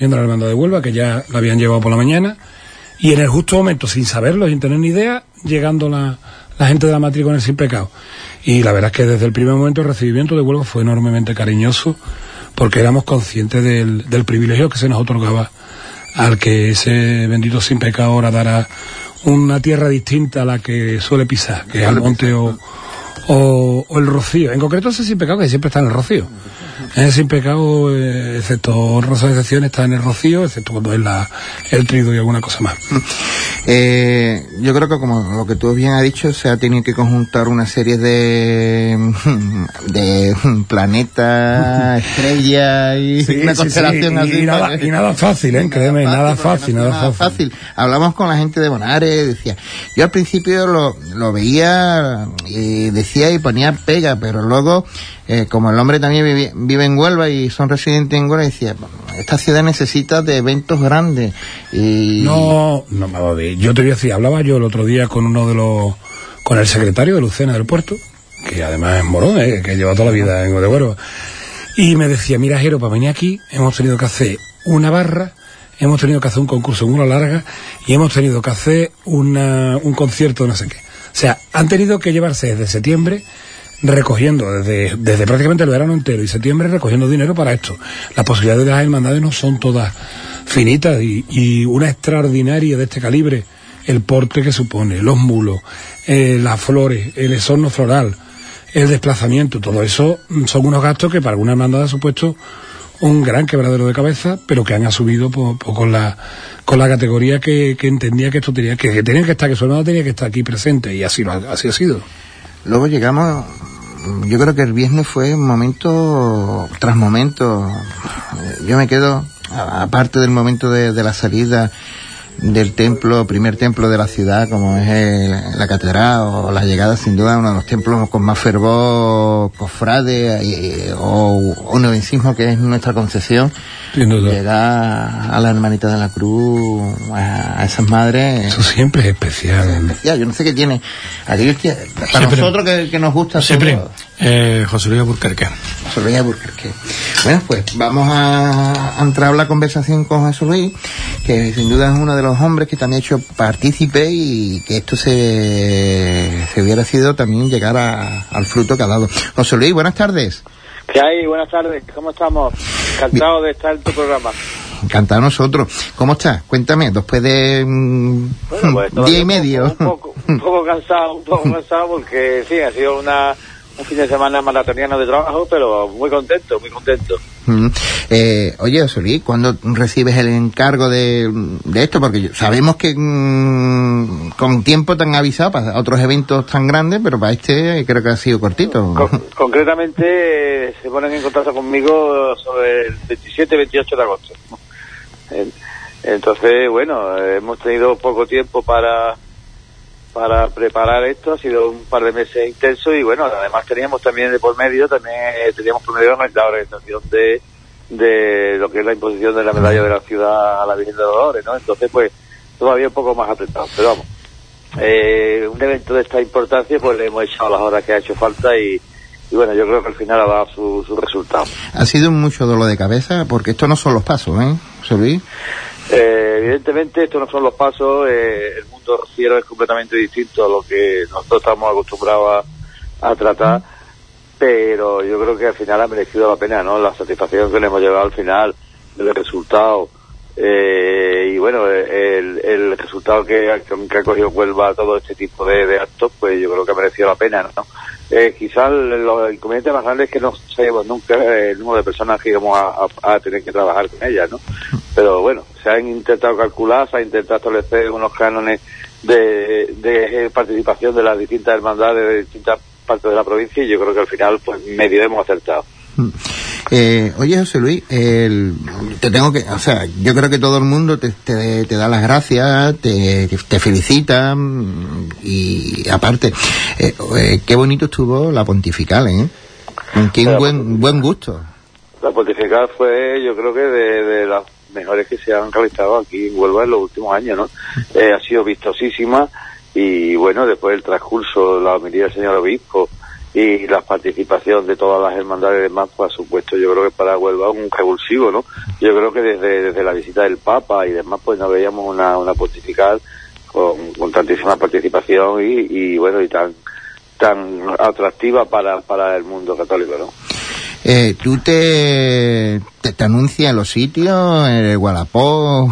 viendo la hermandad de Huelva, que ya la habían llevado por la mañana, y en el justo momento, sin saberlo, sin tener ni idea, llegando la, la gente de la matrícula en el sin pecado. Y la verdad es que desde el primer momento el recibimiento de Huelva fue enormemente cariñoso, porque éramos conscientes del, del privilegio que se nos otorgaba al que ese bendito sin pecado ahora dará una tierra distinta a la que suele pisar, que es el monte o, o, el rocío. En concreto ese sin pecado que siempre está en el rocío. Ese sin pecado, eh, excepto rosa de excepción, está en el rocío, excepto cuando es la, el trigo y alguna cosa más. Eh, yo creo que como lo que tú bien has dicho, se ha tenido que conjuntar una serie de, de planetas, estrellas y una constelación así. Y, nada, y nada fácil, ¿eh? Créeme, nada fácil, nada fácil. Hablamos con la gente de Bonares, decía, yo al principio lo, lo veía y decía y ponía pega, pero luego eh, como el hombre también vive, en Huelva y son residentes en Huelva, decía, esta ciudad necesita de eventos grandes. Y... No, no, me yo te voy a decir, hablaba yo el otro día con uno de los, con el secretario de Lucena del puerto, que además es morón, eh, que lleva toda la vida en Huelva, y me decía, mira Jero, para venir aquí hemos tenido que hacer una barra, hemos tenido que hacer un concurso en una larga y hemos tenido que hacer una, un concierto no sé qué. O sea, han tenido que llevarse desde septiembre recogiendo desde, desde prácticamente el verano entero y septiembre recogiendo dinero para esto. Las posibilidades de las hermandades no son todas finitas y, una extraordinaria de este calibre, el porte que supone, los mulos, eh, las flores, el esorno floral, el desplazamiento, todo eso son unos gastos que para alguna hermandad ha supuesto un gran quebradero de cabeza, pero que han asumido con la con la categoría que, entendía que esto tenía que, que tenía que estar, que su hermano tenía que estar aquí presente y así así ha sido. Luego llegamos yo creo que el viernes fue momento tras momento. Yo me quedo, aparte del momento de, de la salida del templo, primer templo de la ciudad, como es la catedral, o la llegada sin duda uno de los templos con más fervor cofrade o, un novencismo que es nuestra concesión. Llegar a la hermanita de la cruz, a, esas madres. Eso siempre es especial. Ya, yo no sé qué tiene. para nosotros que, nos gusta. Siempre. Eh, José Luis Burquerque. José Luis Burquerque. Bueno, pues vamos a, entrar a la conversación con José Luis, que sin duda es uno de los hombres que también ha hecho partícipe y que esto se, se hubiera sido también llegar al fruto que ha dado. José Luis, buenas tardes. ¿Qué hay? Buenas tardes, ¿cómo estamos? Encantado de estar en tu programa. Encantado nosotros. ¿Cómo estás? Cuéntame, después de mm, pues, día y medio. Un poco, un poco cansado, un poco cansado porque sí, ha sido una un fin de semana maratoniano de trabajo, pero muy contento, muy contento. Mm. Eh, oye, Solí, ¿cuándo recibes el encargo de, esto? Porque sabemos que mm, con tiempo te han avisado para otros eventos tan grandes, pero para este creo que ha sido cortito. concretamente, eh, se ponen en contacto conmigo sobre el 27-28 de agosto. Entonces, bueno, hemos tenido poco tiempo para para preparar esto. Ha sido un par de meses intenso y bueno, además teníamos también de por medio, también eh, teníamos por medio la organización de, de lo que es la imposición de la medalla de la ciudad a la Virgen de Dolores, ¿no? Entonces, pues, todavía un poco más apretado, pero vamos. Eh, un evento de esta importancia, pues le hemos echado las horas que ha hecho falta y, bueno, yo creo que al final ha dado su, su resultado. Ha sido mucho dolor de cabeza, porque esto no son los pasos, ¿eh, Luis? Eh, evidentemente, estos no son los pasos. Eh, el mundo rociero es completamente distinto a lo que nosotros estamos acostumbrados a, tratar. Pero yo creo que al final ha merecido la pena, ¿no? La satisfacción que le hemos llevado al final, el resultado. Eh, y bueno, el, el resultado que, que, ha cogido Huelva todo este tipo de, actos, pues yo creo que ha merecido la pena, ¿no? Eh, quizás los inconvenientes más grandes es que no sabemos nunca el número de personas que íbamos a, a tener que trabajar con ellas, ¿no? Pero bueno, se han intentado calcular, se ha intentado establecer unos cánones de, participación de las distintas hermandades de distintas partes de la provincia y yo creo que al final pues medio hemos acertado. Eh, oye, José Luis, el, te tengo que, o sea, yo creo que todo el mundo te, te, te da las gracias, te, te felicita mm, y aparte, eh, eh, qué bonito estuvo la pontifical, ¿eh? Qué La buen, buen gusto. La pontifical fue, yo creo que de, de las mejores que se han realizado aquí en Huelva en los últimos años, ¿no? Eh, ha sido vistosísima y bueno, después el transcurso, la homilía del señor obispo y la participación de todas las hermandades demás, por supuesto, yo creo que para Huelva es un revulsivo, ¿no? Yo creo que desde, desde la visita del Papa y demás, pues no veíamos una, una pontifical con, con tantísima participación y, y bueno, y tan tan atractiva para, para el mundo católico, ¿no? Eh, ¿Tú te, te, te anuncias en los sitios, en el Gualapó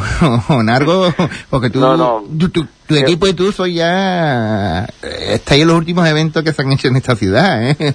o en algo? Porque tú, No, no. tú- tú- tu equipo y tú sois ya, eh, estáis en los últimos eventos que se han hecho en esta ciudad, ¿eh?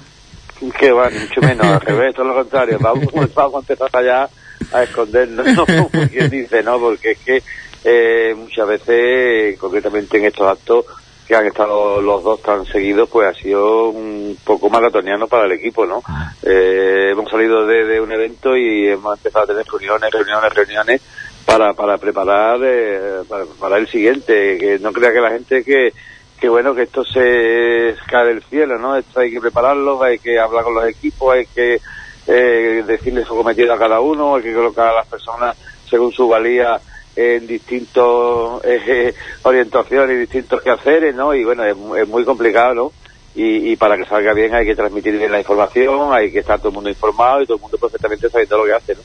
Que va, ni mucho menos, al revés, todo lo contrario, vamos, vamos a empezar allá a escondernos, ¿no? Quien dice, ¿no? Porque es que eh, muchas veces, concretamente en estos actos que han estado los dos tan seguidos, pues ha sido un poco maratoniano para el equipo, ¿no? Eh, hemos salido de, de un evento y hemos empezado a tener reuniones, reuniones, reuniones para, para preparar eh, para, para el siguiente, que no crea que la gente que que bueno que esto se cae del cielo, ¿no? Esto hay que prepararlo, hay que hablar con los equipos, hay que eh, decirle su cometido a cada uno, hay que colocar a las personas según su valía en distintos eh, orientaciones distintos quehaceres, ¿no? Y bueno, es, es muy complicado, ¿no? Y, y para que salga bien hay que transmitir bien la información, hay que estar todo el mundo informado y todo el mundo perfectamente sabiendo lo que hace, ¿no?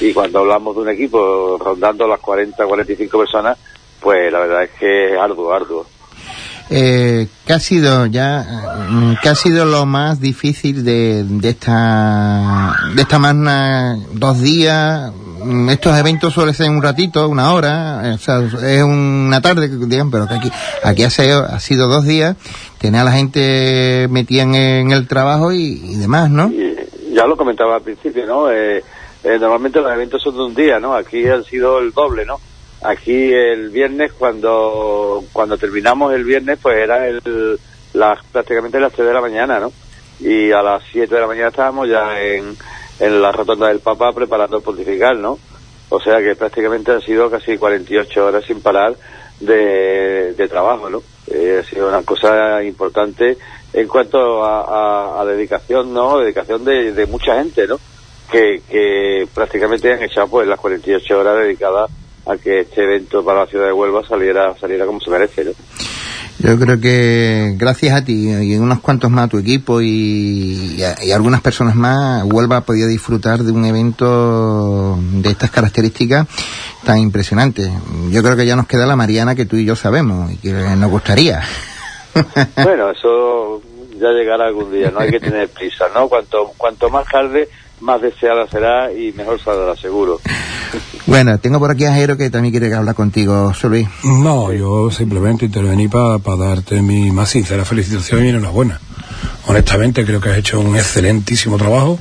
Y cuando hablamos de un equipo rondando las 40, 45 personas, pues la verdad es que es arduo, arduo. Eh, ¿Qué ha sido ya, mm, qué ha sido lo más difícil de, de esta, de esta magna dos días? Mm, Estos eventos suelen ser un ratito, una hora, eh, o sea, es una tarde, digan, pero que aquí, aquí ha sido, ha sido dos días, tener a la gente metida en, el trabajo y, y demás, ¿no? Y ya lo comentaba al principio, ¿no? Eh, eh, normalmente los eventos son de un día, ¿no? Aquí han sido el doble, ¿no? Aquí el viernes, cuando cuando terminamos el viernes, pues era el, las, prácticamente las 3 de la mañana, ¿no? Y a las 7 de la mañana estábamos ya en, en la rotonda del Papa preparando el pontifical, ¿no? O sea que prácticamente han sido casi 48 horas sin parar de, de trabajo, ¿no? Eh, ha sido una cosa importante en cuanto a, a- dedicación, ¿no? Dedicación de, de mucha gente, ¿no? Que, que prácticamente han echado pues las 48 horas dedicadas a que este evento para la ciudad de Huelva saliera saliera como se merece, ¿no? Yo creo que gracias a ti y unos cuantos más a tu equipo y, y a- algunas personas más, Huelva podido disfrutar de un evento de estas características tan impresionante. Yo creo que ya nos queda la Mariana que tú y yo sabemos y que nos gustaría. Bueno, eso ya llegará algún día, no hay que tener prisa, ¿no? Cuanto cuanto más tarde, más deseada será y mejor saldrá, seguro. Bueno, tengo por aquí a Jero que también quiere hablar contigo, José Luis. No, yo simplemente intervení para darte mi más sincera felicitación y enhorabuena. Honestamente, creo que has hecho un excelentísimo trabajo.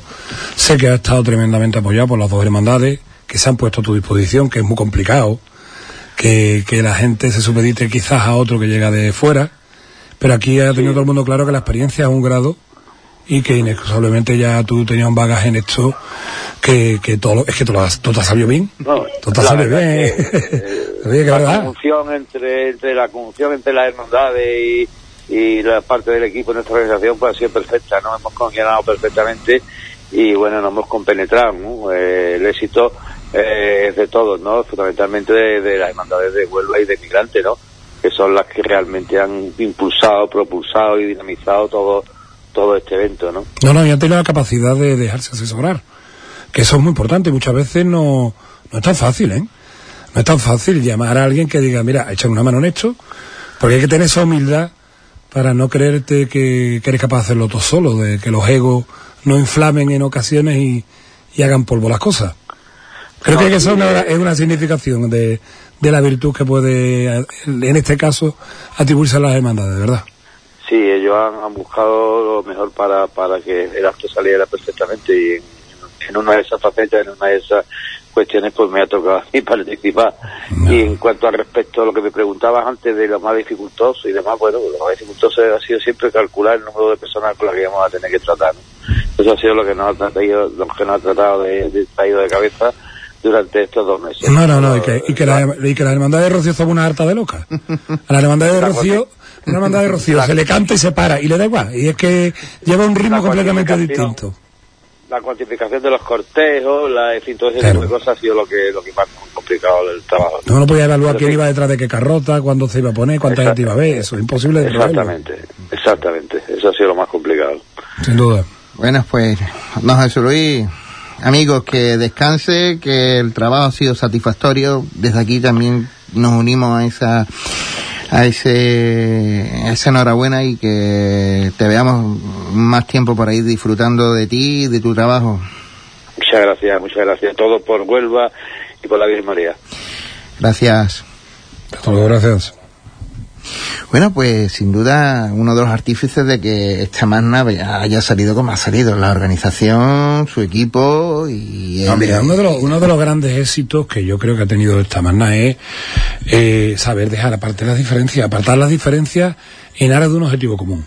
Sé que has estado tremendamente apoyado por las dos hermandades que se han puesto a tu disposición, que es muy complicado, que, que la gente se supedite quizás a otro que llega de fuera, pero aquí ha tenido todo el mundo claro que la experiencia es un grado y que inexcusablemente ya tú tenías un bagaje en esto que, que todo es que todo, lo has- todo te ha salido bien. No, Todo te ha la salido verdad bien. que, eh, la conjunción entre, entre la conjunción entre las hermandades y, y la parte del equipo de nuestra organización pues ha sido perfecta, ¿no? Hemos congeniado perfectamente y bueno, nos hemos compenetrado, ¿no? Eh, el éxito eh, es de todos, ¿no? Fundamentalmente de, de las hermandades de Huelva y de Migrante, ¿no? Que son las que realmente han impulsado, propulsado y dinamizado todo todo este evento, ¿no? No, no, y han tenido la capacidad de dejarse asesorar. Que eso es muy importante. Muchas veces no, no es tan fácil, ¿eh? No es tan fácil llamar a alguien que diga, mira, echar una mano en esto. Porque hay que tener esa humildad para no creerte que, que eres capaz de hacerlo todo solo, de que los egos no inflamen en ocasiones y, y hagan polvo las cosas. Creo No, que esa una, eh. es una significación de, de la virtud que puede, en este caso, atribuirse a las hermandades, de verdad. Sí, ellos han, han buscado lo mejor para, para que el acto saliera perfectamente y en, en una de esas facetas, en una de esas cuestiones, pues me ha tocado a mí participar. Y en cuanto al respecto a lo que me preguntabas antes de lo más dificultoso y demás, bueno, lo más dificultoso ha sido siempre calcular el número de personas con las que íbamos a tener que tratar. ¿no? Eso ha sido lo que nos ha tratado, lo que nos ha tratado de, de traído de cabeza durante estos dos meses. No, no, no, y que, y que, la, y que la hermandad de Rocío somos una harta de loca. A la hermandad de Rocío, una hermandad de Rocío se le canta y se para, y le da igual. Y es que lleva un ritmo completamente distinto. La cuantificación de los cortejos, la, en fin, todo ese Claro. tipo de cosas ha sido lo que, lo que más complicado el trabajo. No lo podía evaluar quién iba detrás de qué carrota, cuándo se iba a poner, cuánta gente iba a ver, eso es imposible de. Exactamente, exactamente. Eso ha sido lo más complicado. Sin duda. Bueno, pues, don Jesús Luis, amigos, que descanse, que el trabajo ha sido satisfactorio. Desde aquí también nos unimos a esa, a ese, a esa enhorabuena y que te veamos más tiempo por ahí disfrutando de ti y de tu trabajo. Muchas gracias, muchas gracias. Todo por Huelva y por la Virgen María. Gracias. Hasta luego, gracias. Bueno, pues sin duda uno de los artífices de que esta magna haya salido como ha salido, la organización, su equipo y... Uno de, los, uno de los grandes éxitos que yo creo que ha tenido esta magna es eh, saber dejar aparte las diferencias, apartar las diferencias en aras de un objetivo común.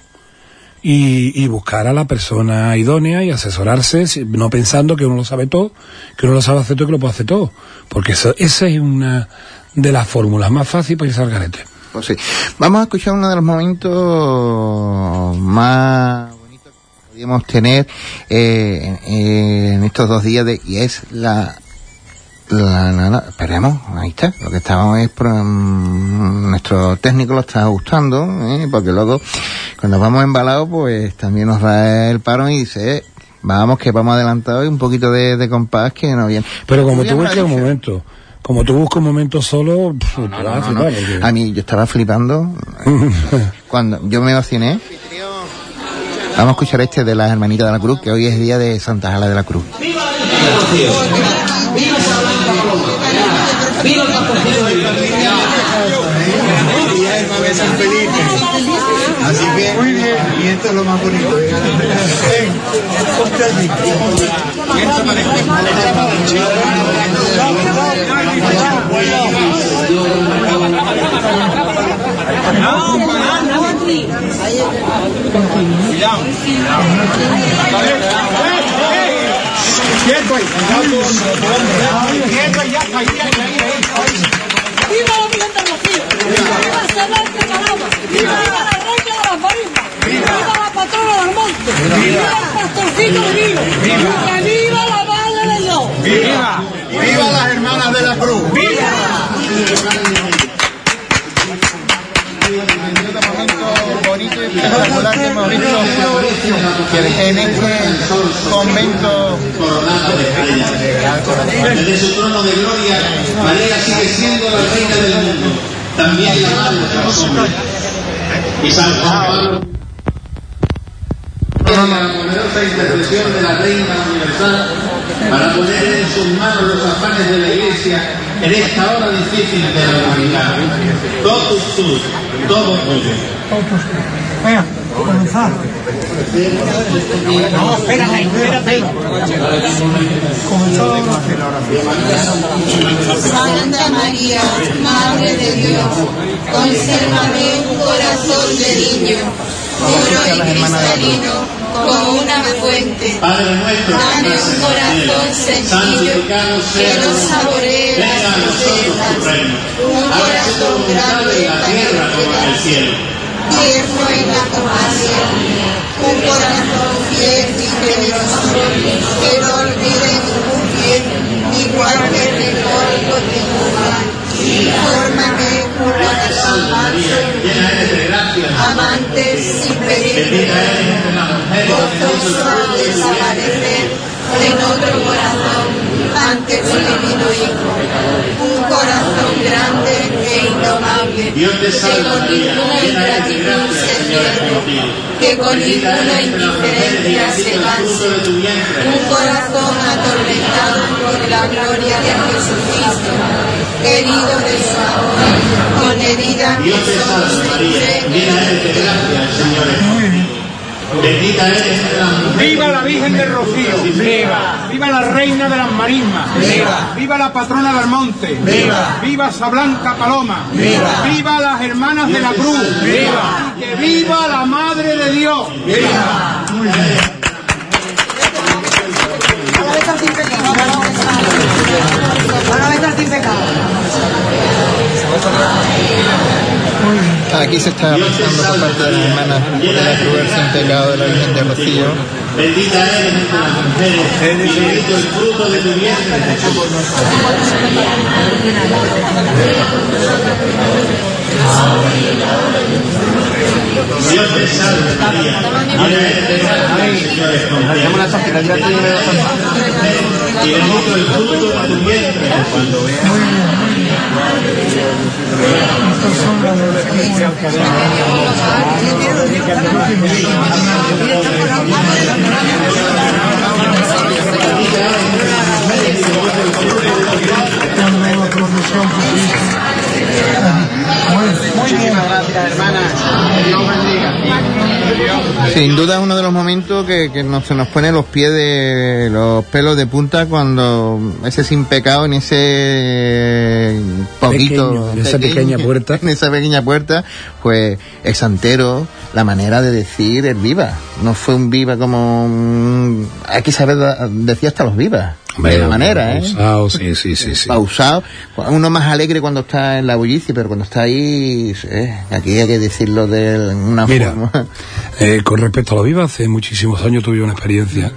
Y, y buscar a la persona idónea y asesorarse, no pensando que uno lo sabe todo, que uno lo sabe hacer todo y que lo puede hacer todo. Porque eso, esa es una de las fórmulas más fáciles para irse al garete. Pues sí. Vamos a escuchar uno de los momentos más bonitos que podíamos tener eh, en- en estos dos días de, y es la la, la- la- esperemos, ahí está, lo que estábamos es, pro- mm, nuestro técnico lo está gustando, ¿eh? porque luego cuando vamos embalados pues también nos da el paro y dice, eh, vamos que vamos adelantados y un poquito de, de compás que no viene. Pero como tú un dicho. momento, como tú buscas un momento solo, te vas a flipar, porque- A mí yo estaba flipando cuando yo me vaciné. Vamos a escuchar este de las hermanitas de la Cruz, que hoy es día de Santa Jala de la Cruz. Así que muy bien, y esto es lo más bonito. ¡Viva la Virgen de Rocío! ¡Viva Celeste Calama! ¡Viva la Reina de las Marismas! ¡Viva la Patrona del Monte! ¡Viva el Pastorcito Divino! ¡Que viva la Madre de Dios! ¡Viva! ¡Viva las hermanas de la cruz! bonito y espectacular que hemos visto que en este convento Desde su trono de gloria, María sigue siendo la reina del mundo, también la madre de los hombres. Y San Juan La poderosa intercesión de la Reina Universal para poner en sus manos los afanes de la Iglesia en esta hora difícil de la humanidad. Todos sus, todo tuyo. Venga, comenzar. No, espérate, espérate. Santa María, Madre de Dios, consérvame un corazón de niño, puro y cristalino, como una fuente. Padre nuestro, Dame un corazón sencillo, santificado que sea no saboree Venga a las nosotros tu tristezas. reino. Un corazón grande en la para tierra como en el cielo. tierno en la compasión, un corazón fiel y generoso, que no olvide ningún bien, igual que el mejor continúa. Fórmame un corazón manso, Llena eres de gracia. amante sin pedir Bendita eres entre las mujeres. gozoso de desaparecer en otro corazón ante tu divino Hijo. Un corazón grande e indomable, Dios te que salve con María, ninguna llena eres de ingratitud gracia, se el Señor es pierde, contigo. que con ninguna indiferencia se canse. Un corazón atormentado por la gloria de Jesucristo, herido de su amor, con herida que Dios te salve se María, llena eres de gracia, el Señor es contigo. Bendita eres entre las mujeres. ¡Viva la Virgen de Rocío! ¡Viva! ¡Viva la Reina de las Marismas! ¡Viva! ¡Viva la Patrona del Monte! ¡Viva! ¡Viva Sa Blanca Paloma! ¡Viva! ¡Viva las Hermanas de la Cruz! ¡Viva! ¡Que viva la Madre de Dios! ¡Viva! sin a pecado. Aquí se está pasando por parte de las hermanas de la Cruz sin pecado de la Virgen de Rocío. Bendita eres entre las mujeres y bendito el fruto de tu vientre, Jesús. Dios te gracias, hermana. Bendiga. Sin duda es uno de los momentos que, que nos, se nos pone los pies de los pelos de punta cuando ese sin pecado en ese poquito Pequeño, en esa pequeña puerta. en esa pequeña puerta pues el santero la manera de decir el viva no fue un viva como mm, aquí sabes decía hasta los vivas de la manera, ¿eh? Pausado, sí, sí, sí, sí. Pausado. Uno más alegre cuando está en la bullicia, pero cuando está ahí, eh, aquí hay que decirlo de una Mira, forma. eh, con respecto a lo viva, hace muchísimos años tuve una experiencia.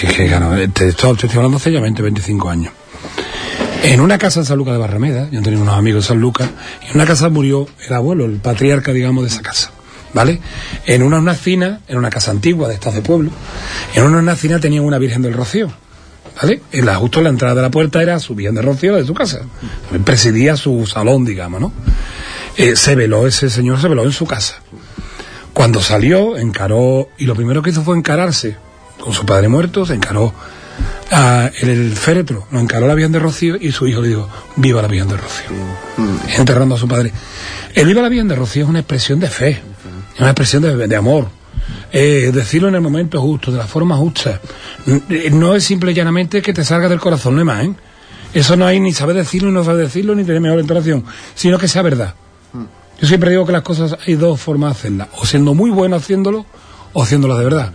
que- que, claro, eh, te, estoy, te estoy hablando hace ya 20, 25 años. En una casa en San Lucas de Barrameda, yo tenía unos amigos en San Lucas, en una casa murió el abuelo, el patriarca, digamos, de esa casa. ¿Vale? En una hornacina, en una casa antigua de estas de pueblo, en una hornacina tenían una Virgen del Rocío. ¿Vale? En la, justo la entrada de la puerta era su Virgen del Rocío de su casa. Presidía su salón, digamos, ¿no? Eh, se veló, ese señor se veló en su casa. Cuando salió, encaró, y lo primero que hizo fue encararse con su padre muerto, se encaró a el, el féretro, lo encaró la Virgen de Rocío y su hijo le dijo, viva la Virgen de Rocío, enterrando a su padre. El viva la Virgen de Rocío es una expresión de fe, es una expresión de, de amor. Eh, decirlo en el momento justo, de la forma justa. Eh, No es simple y llanamente que te salga del corazón, no es más, ¿eh? Eso no hay ni saber decirlo, ni no saber decirlo, ni tener mejor entonación, sino que sea verdad. Yo siempre digo que las cosas hay dos formas de hacerlas, o siendo muy bueno haciéndolo, o haciéndolas de verdad.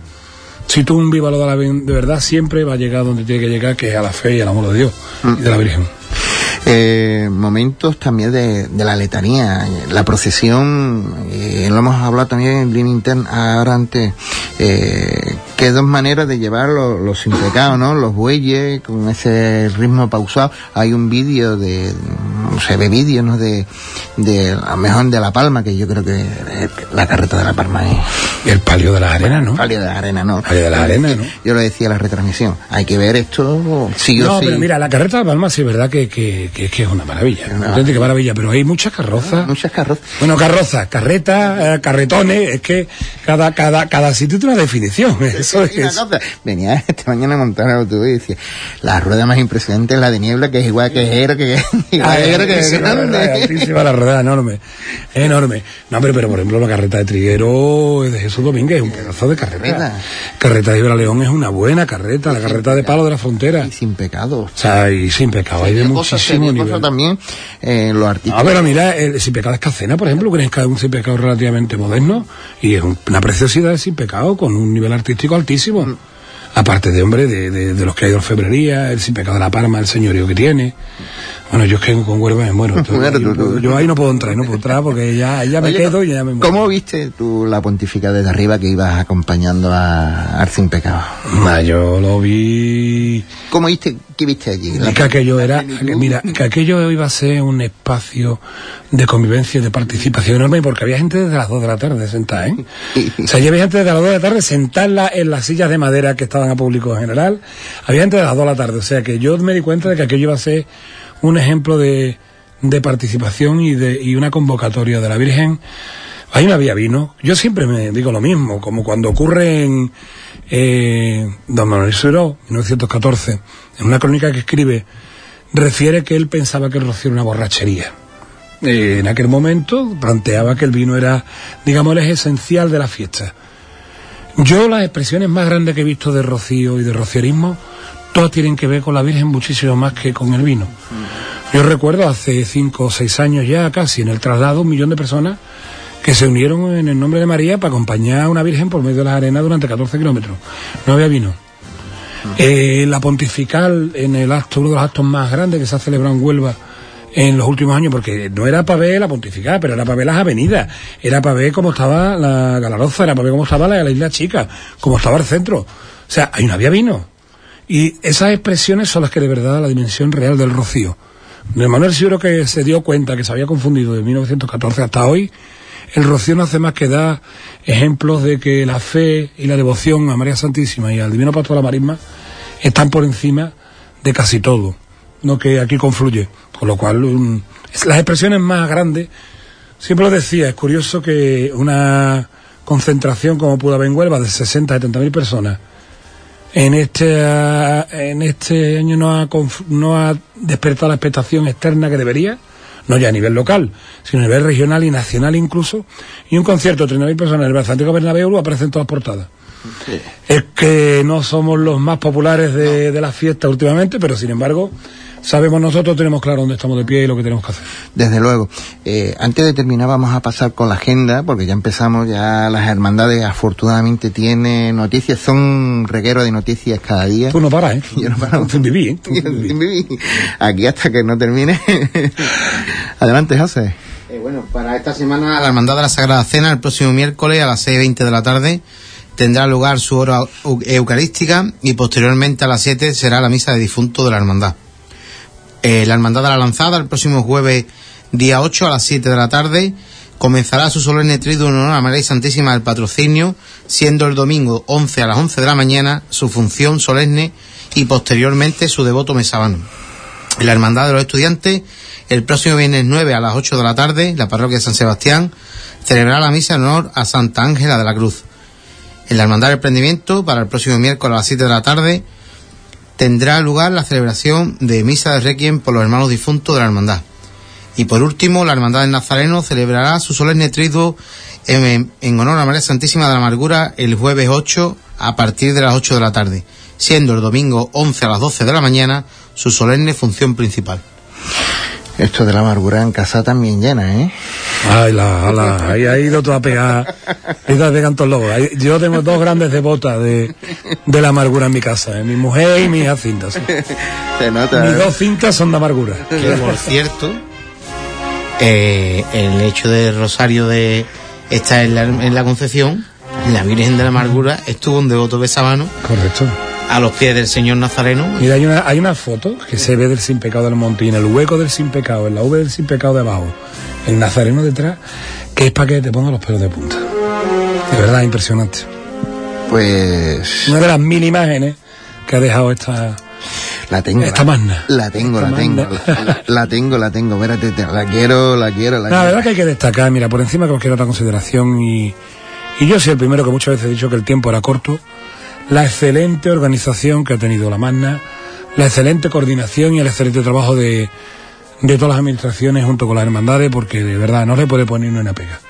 Si tú un viva lo da de verdad, siempre va a llegar donde tiene que llegar, que es a la fe y al amor de Dios y de la Virgen. Eh, momentos también de, de la letanía, la procesión, eh, lo hemos hablado también en línea interna ahora antes, eh, que dos maneras de llevar los, los ¿no? Los bueyes, con ese ritmo pausado. Hay un vídeo de, se ve vídeo, ¿no? De, de, a lo mejor de La Palma, que yo creo que eh, la carreta de La Palma es... El palio de las arenas, ¿no? Palio de la arena, ¿no? Palio de las arenas, ¿no? Yo lo decía en la retransmisión, hay que ver esto sí o No, sí. pero mira, la carreta de Palma sí es verdad que, que, que, que es una maravilla, una auténtica maravilla, pero hay muchas carrozas. Muchas carrozas. Bueno, carrozas, carretas, eh, carretones, es que cada, cada, cada sitio tiene una definición. Es. Y una cosa, venía esta mañana a montar el autobús y decía, la rueda más impresionante es la de niebla, que es igual que Jero, que igual Ah, que Jero, que es grande. verdad, la rueda, enorme, enorme. No, pero, pero por ejemplo la carreta de Triguero es de Jesús Domínguez es un pedazo de carreta. Carreta. Carreta de Ibra León es una buena carreta, la carreta de Palo de la Frontera. Y sin pecado. O sea, y sin pecado, hay de muchísimo nivel. también eh, los artistas. Ah, pero mira, el sin pecado es Cacena, por ejemplo, que es un sin pecado relativamente moderno y es un- una preciosidad de sin pecado con un nivel artístico altísimo. Aparte de, hombre, de, de, de los que hay de orfebrería, el sin pecado de la Parma, el señorío que tiene. Bueno, yo es que con Huerva me muero. Entonces, yo, tú, tú. yo ahí no puedo entrar, no puedo entrar porque ya, ya me Oye, quedo y ya me muero. ¿Cómo viste tú la pontifica desde arriba que ibas acompañando a, al sin pecado? Yo lo vi... ¿Cómo viste, qué viste allí? La- que aquello era, que mira, que aquello iba a ser un espacio de convivencia y de participación enorme porque había gente desde las 2 de la tarde sentada, ¿eh? O sea, había gente desde las 2 de la tarde sentada en, la- en las sillas de madera que estaban a público en general. Había gente de las 2 de la tarde. O sea, que yo me di cuenta de que aquello iba a ser un ejemplo de, de participación y, de, y una convocatoria de la Virgen. Ahí no había vino. Yo siempre me digo lo mismo, como cuando ocurre en eh, Don Manuel Seró, 1914, en una crónica que escribe, refiere que él pensaba que el rocío era una borrachería. Eh, en aquel momento planteaba que el vino era, digamos, el esencial de la fiesta. Yo las expresiones más grandes que he visto de rocío y de rocierismo, todas tienen que ver con la Virgen muchísimo más que con el vino. Yo recuerdo hace cinco o seis años ya casi en el traslado un millón de personas que se unieron en el nombre de María para acompañar a una Virgen por medio de las arenas durante 14 kilómetros. No había vino. Eh, la pontifical, en el acto, uno de los actos más grandes que se ha celebrado en Huelva en los últimos años, porque no era para ver la pontifical, pero era para ver las avenidas, era para ver cómo estaba la Galaroza, era para ver cómo estaba la, la isla chica, cómo estaba el centro. O sea, ahí no había vino. Y esas expresiones son las que de verdad la dimensión real del rocío. De Manuel Siguro que se dio cuenta que se había confundido de 1914 hasta hoy, el rocío no hace más que dar ejemplos de que la fe y la devoción a María Santísima y al Divino Pastor de la Marisma están por encima de casi todo, no que aquí confluye. Con lo cual, las expresiones más grandes, siempre lo decía, es curioso que una concentración como pudo haber en Huelva de 60, 70 mil personas, en este, en este año no ha, no ha despertado la expectación externa que debería, no ya a nivel local, sino a nivel regional y nacional incluso, y un concierto de 30.000 personas en el Santiago Bernabéu aparece en todas portadas. Es que no somos los más populares de, de la fiesta últimamente, pero sin embargo, sabemos nosotros, tenemos claro dónde estamos de pie y lo que tenemos que hacer. Desde luego. Eh, antes de terminar vamos a pasar con la agenda, porque ya empezamos, ya las hermandades afortunadamente tienen noticias, son reguero de noticias cada día. Tú no paras, ¿eh? Yo no paro. Tú viví, ¿eh? Tú Yo viví. sin vivir. Aquí hasta que no termine. Adelante, José. Eh, bueno, para esta semana la Hermandad de la Sagrada Cena, el próximo miércoles a las 6.20 de la tarde, tendrá lugar su hora eu- eucarística y posteriormente a las 7 será la misa de difunto de la Hermandad. Eh, la Hermandad de la Lanzada, el próximo jueves, día 8 a las 7 de la tarde, comenzará su solemne triduo en honor a María Santísima del Patrocinio, siendo el domingo 11 a las 11 de la mañana su función solemne y posteriormente su devoto mesabano. En la Hermandad de los Estudiantes, el próximo viernes 9 a las 8 de la tarde, la parroquia de San Sebastián celebrará la misa en honor a Santa Ángela de la Cruz. En la Hermandad del Emprendimiento, para el próximo miércoles a las 7 de la tarde, tendrá lugar la celebración de misa de requiem por los hermanos difuntos de la Hermandad. Y por último, la Hermandad del Nazareno celebrará su solemne triduo en, en honor a María Santísima de la Amargura el jueves 8 a partir de las 8 de la tarde, siendo el domingo 11 a las 12 de la mañana su solemne función principal. Esto de la amargura en casa también llena, ¿eh? Ay, la, ala, ahí ha ido toda a pegar, ha ido a pegar en todos lados. Ahí- Yo tengo dos grandes devotas de, de la amargura en mi casa, ¿eh? mi mujer y mi hija cinta. sí. Se nota. Mis dos cintas son de amargura. Que por cierto, eh, el hecho de Rosario de estar en la, en la Concepción, la Virgen de la Amargura estuvo un devoto besabano Correcto. A los pies del Señor Nazareno. Mira, hay una, hay una foto que se ve del sin pecado del monte y en el hueco del sin pecado, en la V del sin pecado de abajo, el nazareno detrás, que es para que te ponga los pelos de punta. De verdad, impresionante. Pues Una de las mil imágenes que ha dejado esta, la tengo. esta la, magna. la tengo, Esta la tengo. La, la tengo, la tengo. Espérate, te- la quiero, la quiero, la No, la quiero. verdad que hay que destacar, mira, por encima de cualquier otra consideración, y, y yo soy el primero que muchas veces he dicho que el tiempo era corto, la excelente organización que ha tenido la Magna, la excelente coordinación y el excelente trabajo de, de todas las administraciones junto con las hermandades, porque de verdad no le puede poner ni una pega.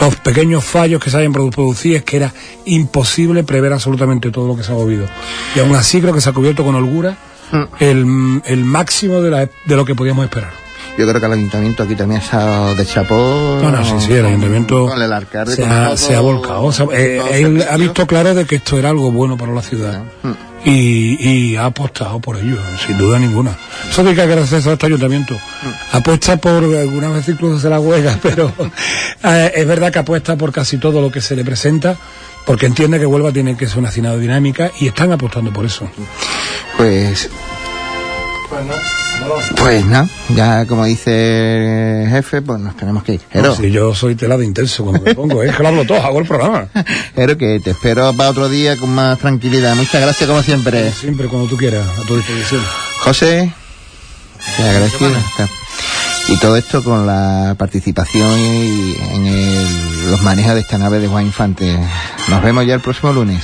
Los pequeños fallos que se hayan produ- producido es que era imposible prever absolutamente todo lo que se ha movido. Y aún así creo que se ha cubierto con holgura el, el máximo de, la- de lo que podíamos esperar. Yo creo que el ayuntamiento aquí también se ha de chapó. No, no, sí, sí, el ayuntamiento Con el alcalde, se con ha, todo- se ha volcado. Sea, eh, él ha visto claro de que esto era algo bueno para la ciudad y, y ha apostado por ello, sin duda ninguna. Eso tiene que agradecer a este ayuntamiento. Apuesta por, algunas veces incluso se la huelga, pero eh, es verdad que apuesta por casi todo lo que se le presenta, porque entiende que Huelva tiene que ser una ciudad dinámica y están apostando por eso. Pues. Pues no, ya como dice el jefe, pues nos tenemos que ir. Pero, No, si yo soy tela de intenso cuando me pongo, es que lo hablo todo, hago el programa. pero que te espero para otro día con más tranquilidad. Muchas gracias como siempre. Siempre cuando tú quieras, a tu disposición. José, te agradezco. Y todo esto con la participación y en el- los manejos de esta nave de Juan Infante. Nos vemos ya el próximo lunes.